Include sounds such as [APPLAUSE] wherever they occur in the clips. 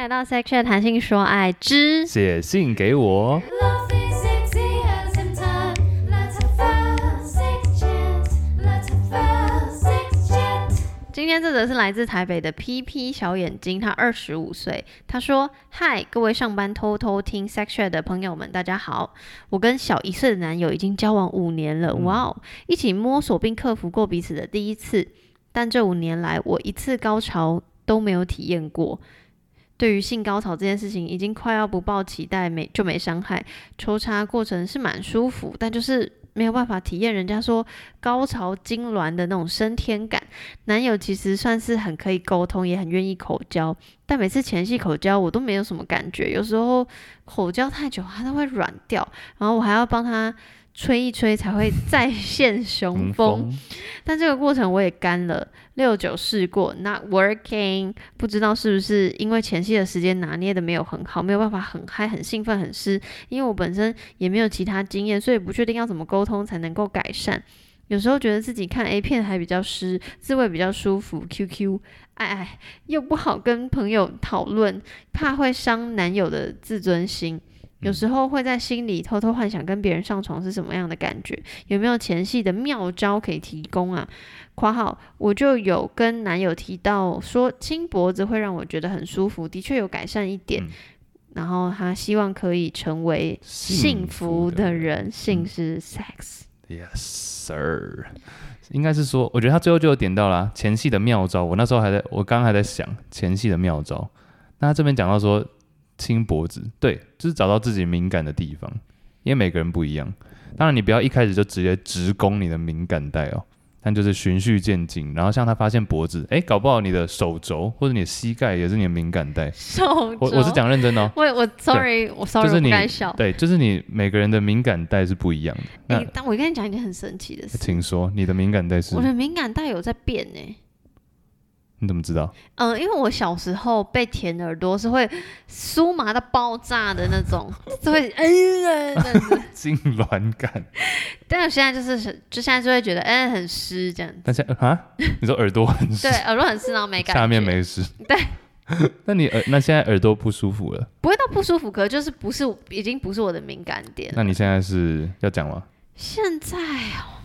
来到 Section 谈性说爱之写信给我。今天这则是来自台北的 PP 小眼睛，他二十五岁。他说：“嗨，各位上班偷偷听 Section 的朋友们，大家好！我跟小一岁的男友已经交往五年了，哇哦，一起摸索并克服过彼此的第一次。但这五年来，我一次高潮都没有体验过。对于性高潮这件事情，已经快要不抱期待，没就没伤害。抽插过程是蛮舒服，但就是没有办法体验人家说高潮痉挛的那种升天感。男友其实算是很可以沟通，也很愿意口交，但每次前戏口交我都没有什么感觉，有时候口交太久他都会软掉，然后我还要帮他吹一吹才会再 [LAUGHS] 现雄风。[LAUGHS] 但这个过程我也干了，六九试过，not working，不知道是不是因为前戏的时间拿捏的没有很好，没有办法很嗨、很兴奋、很湿。因为我本身也没有其他经验，所以不确定要怎么沟通才能够改善。有时候觉得自己看 A 片还比较湿，滋味比较舒服，QQ，哎哎，又不好跟朋友讨论，怕会伤男友的自尊心。有时候会在心里偷偷幻想跟别人上床是什么样的感觉，有没有前戏的妙招可以提供啊？（括号我就有跟男友提到说亲脖子会让我觉得很舒服，的确有改善一点。嗯然后他希望可以成为幸福的人，性是 sex。Yes, sir。应该是说，我觉得他最后就有点到了，前戏的妙招。我那时候还在，我刚刚还在想前戏的妙招。那他这边讲到说亲脖子，对，就是找到自己敏感的地方，因为每个人不一样。当然，你不要一开始就直接直攻你的敏感带哦，但就是循序渐进。然后像他发现脖子，哎，搞不好你的手肘或者你的膝盖也是你的敏感带。手我我是，讲认真的哦，我我 sorry，我 sorry，不就是你。对，就是你每个人的敏感带是不一样的。那诶但我跟你讲一件很神奇的事，请说，你的敏感带是我？的敏感带有在变呢、你怎么知道？嗯，因为我小时候被舔耳朵是会酥麻到爆炸的那种，就会哎呀。痉挛感。但我现在就是就现在就会觉得哎、很湿这样子，但是啊，你说耳朵很湿对，，耳朵很湿，然后没 [LAUGHS] 感觉，下面没湿。对。那你耳那现在耳朵不舒服了？不会到不舒服，可就是不是已经不是我的敏感点。那你现在是要讲吗？现在哦，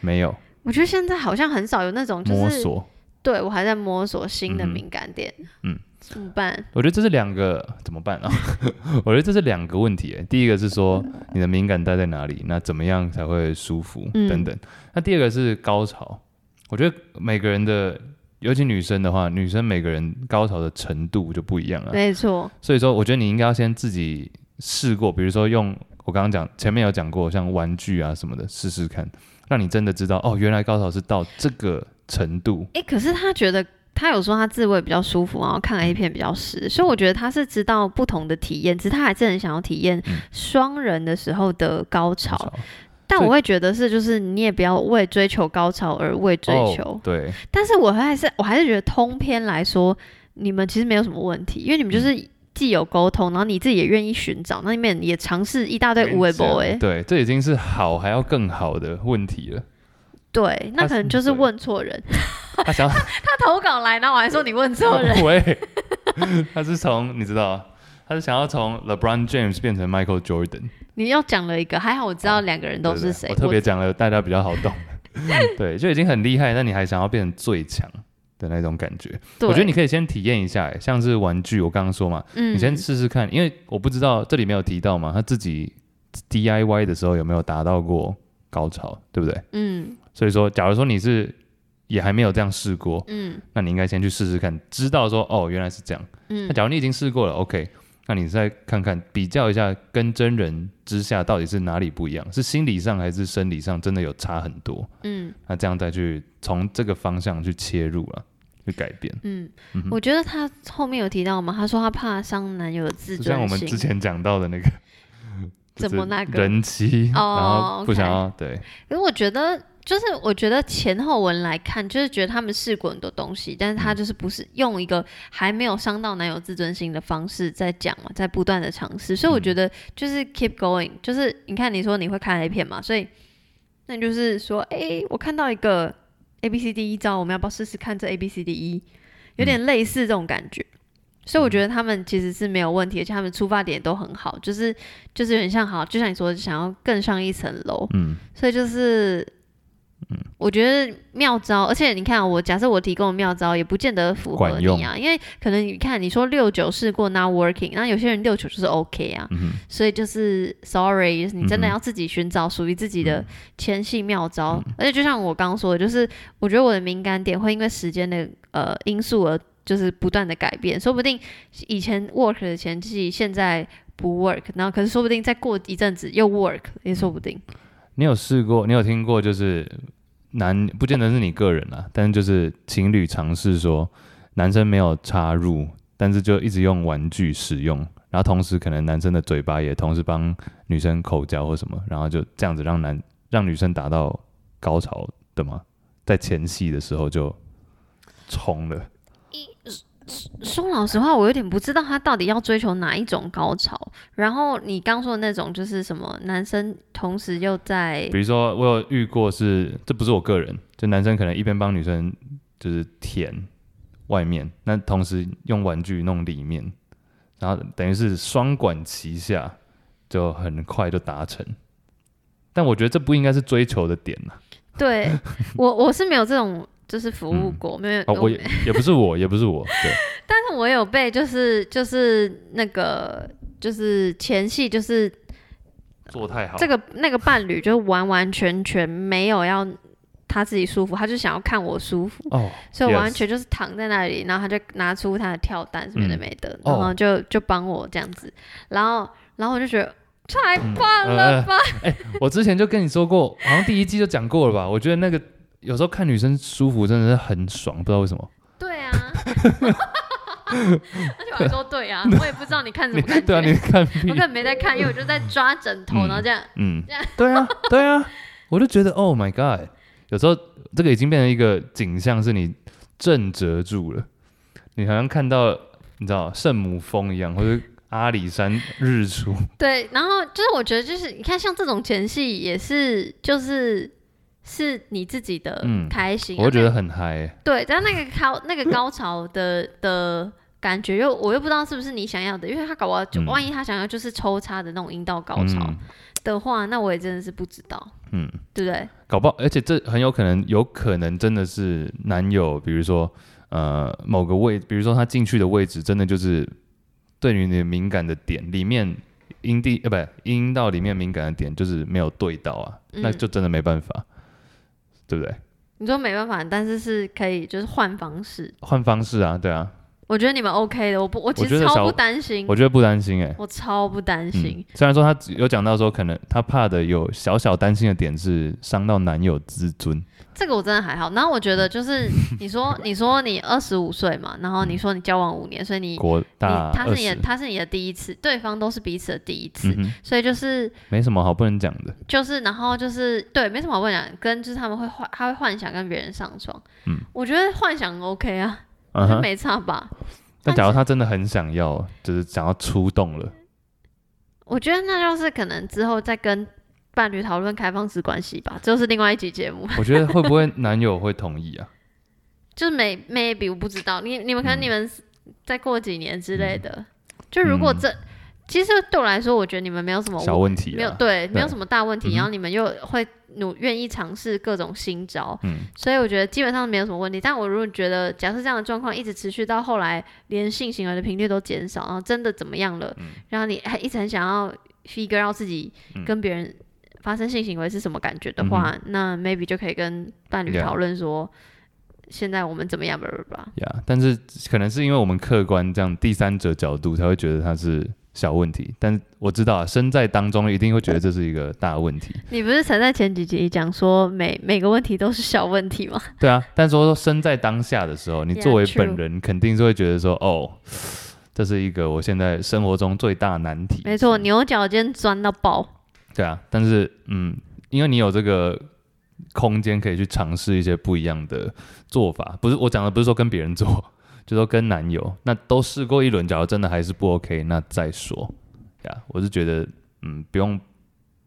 没有，我觉得现在好像很少有那种就是摸索。对我还在摸索新的敏感点，嗯，怎么办？我觉得这是两个怎么办啊？[LAUGHS] 我觉得这是两个问题欸。第一个是说你的敏感带在哪里，那怎么样才会舒服嗯等等。那第二个是高潮，我觉得每个人的，尤其女生的话，女生每个人高潮的程度就不一样了。没错，所以说，我觉得你应该要先自己试过，比如说用我刚刚讲前面有讲过，像玩具啊什么的试试看，让你真的知道哦，原来高潮是到这个程度。诶，可是他觉得他有说他自慰比较舒服，然后看 A 片比较湿，所以我觉得他是知道不同的体验，只是他还是很想要体验嗯双人的时候的高潮。高潮但我会觉得是，就是你也不要为追求高潮而为追求。哦、对，但是我还是我还是觉得通篇来说，你们其实没有什么问题，因为你们就是既有沟通，然后你自己也愿意寻找，那里面也尝试一大堆无为 boy，哎，对，这已经是好还要更好的问题了。对，那可能就是对问错人。[LAUGHS] 他想要 [LAUGHS] 他投稿来，然后我还说你问错人，[LAUGHS] 喂，他是从你知道，他是想要从 LeBron James 变成 Michael Jordan。你又讲了一个，还好我知道两个人都是谁。我特别讲了，大家比较好懂。对，就已经很厉害，但你还想要变成最强的那种感觉。我觉得你可以先体验一下，欸像是玩具，我刚刚说嘛，嗯你先试试看，因为我不知道这里没有提到嘛，他自己 DIY 的时候有没有达到过高潮，对不对？嗯所以说，假如说你是也还没有这样试过，嗯那你应该先去试试看，知道说哦原来是这样。嗯那嗯假如你已经试过了，OK，那你再看看比较一下跟真人之下到底是哪里不一样，是心理上还是生理上真的有差很多？嗯那这样再去从这个方向去切入了，去改变。嗯嗯我觉得他后面有提到嘛，他说他怕伤男友的自就像我。们之前讲到的那个，[LAUGHS] 怎么那个人妻，哦然后不想要对，可是我觉得，就是我觉得前后文来看，就是觉得他们试过很多东西，但是他就是不是用一个还没有伤到男友自尊心的方式在讲嘛，在不断的尝试，所以我觉得就是 keep going，就是你看你说你会看 A 片嘛，所以那你就是说，哎、我看到一个 A B C D 一招，我们要不要试试看这 A B C D 一？有点类似这种感觉。所以我觉得他们其实是没有问题，而且他们出发点都很好，就是就是有点像好，就像你说，想要更上一层楼，嗯。所以就是，我觉得妙招，而且你看，我假设我提供的妙招也不见得符合你啊，因为可能你看你说六九试过 not working，那有些人六九就是 OK 啊，嗯所以就是 sorry，你真的要自己寻找属于自己的嗯前戏妙招，而且就像我刚刚说的，就是我觉得我的敏感点会因为时间的呃因素而就是不断的改变，说不定以前 work 的前戏现在不 work，然后可是说不定再过一阵子又 work，也说不定。你有试过？你有听过？就是男不见得是你个人啦，但是就是情侣尝试说，男生没有插入，但是就一直用玩具使用，然后同时可能男生的嘴巴也同时帮女生口交或什么，然后就这样子让男让女生达到高潮的吗？在前戏的时候就冲了。说老实话，我有点不知道他到底要追求哪一种高潮。然后你刚说的那种就是什么，男生同时又在比如说，我有遇过是，这不是我个人，就男生可能一边帮女生就是舔外面，那同时用玩具弄里面，然后等于是双管齐下，就很快就达成。但我觉得这不应该是追求的点呐、对 [LAUGHS] 我我是没有这种就是服务过，没有哦，我也也不是我，也不是我，对，[LAUGHS] 但是我有被就是就是那个就是前戏就是做太好，这个那个伴侣就完完全全没有要他自己舒服，他就想要看我舒服，哦，所以我完全就是躺在那里，然后他就拿出他的跳蛋什么的嗯没的，哦然后就就帮我这样子，然后然后我就觉得太嗯棒了吧，哎我之前就跟你说过，好像第一季就讲过了吧？我觉得那个有时候看女生舒服真的是很爽，不知道为什么。对啊。[LAUGHS] 而且我还说对啊，我也不知道你看什么 [LAUGHS] 感觉，对啊，你看屁。我根本没在看，因为我就在抓枕头，嗯然后这样，嗯。这样，对啊，对啊，我就觉得 Oh my God，有时候这个已经变成一个景象，是你震慑住了，你好像看到你知道圣母峰一样，或者阿里山日出，对，然后就是我觉得就是你看像这种前戏也是就是是你自己的嗯开心、啊，我觉得很嗨、欸。对，但那个高 [LAUGHS] 那个高潮的的感觉又我又不知道是不是你想要的，因为他搞不好就、嗯。万一他想要就是抽插的那种阴道高潮嗯。的话，那我也真的是不知道，嗯，对不对？搞不好，而且这很有可能，有可能真的是男友，比如说呃某个位，比如说他进去的位置，真的就是对于你的敏感的点里面阴蒂呃不阴道里面敏感的点就是没有对到啊，嗯。那就真的没办法，对不对？你说没办法，但是是可以就是换方式，换方式啊，对啊，我觉得你们 OK 的，我不我其实超不担心，我觉得不担心哎、我超不担心。嗯，，虽然说他只有讲到说，可能他怕的有小小担心的点是伤到男友自尊，这个我真的还好。然后我觉得就是你说 [LAUGHS] 你说你二十五岁嘛，然后你说你交往五年，所以你国大二他是你的，他是你的第一次，对方都是彼此的第一次，嗯，所以就是没什么好不能讲的，就是然后就是对，没什么好不能讲，跟就是他们会幻他会幻想跟别人上床，嗯，我觉得幻想 OK 啊，我嗯哼。没差吧。但假如他真的很想要，就是想要出动了，我觉得那就是可能之后再跟伴侣讨论开放式关系吧，这就是另外一集节目。我觉得会不会男友会同意啊？[LAUGHS] 就是 may maybe 我不知道，你你们可能嗯你们再过几年之类的，就如果嗯这、其实对我来说，我觉得你们没有什么小问题没有啊，对没有什么大问题，然后你们又会努愿意尝试各种新招，嗯，所以我觉得基本上没有什么问题。但我如果觉得假设这样的状况一直持续到后来，连性行为的频率都减少，然后真的怎么样了，嗯然后你还一直很想要 figure out 自己嗯跟别人发生性行为是什么感觉的话，那 maybe 就可以跟伴侣讨论说。现在我们怎么样吧吧？呀但是可能是因为我们客观这样第三者角度才会觉得他是小问题，但我知道啊，身在当中一定会觉得这是一个大问题，你不是曾在前几集讲说每每个问题都是小问题吗？对啊，但说说身在当下的时候，你作为本人肯定是会觉得说，哦，这是一个我现在生活中最大难题，没错，牛角尖钻到爆。对啊，但是嗯，因为你有这个空间可以去尝试一些不一样的做法，不是我讲的不是说跟别人做，就说跟男友，那都试过一轮，假如真的还是不 OK，那再说呀。我是觉得嗯，不用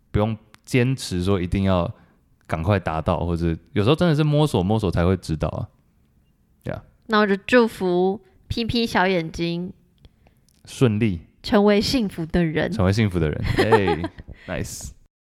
不用坚持说一定要赶快达到，或者有时候真的是摸索摸索才会知道啊。那我就祝福 P P 小眼睛顺利，成为幸福的人。成为幸福的人。哎，[LAUGHS] nice。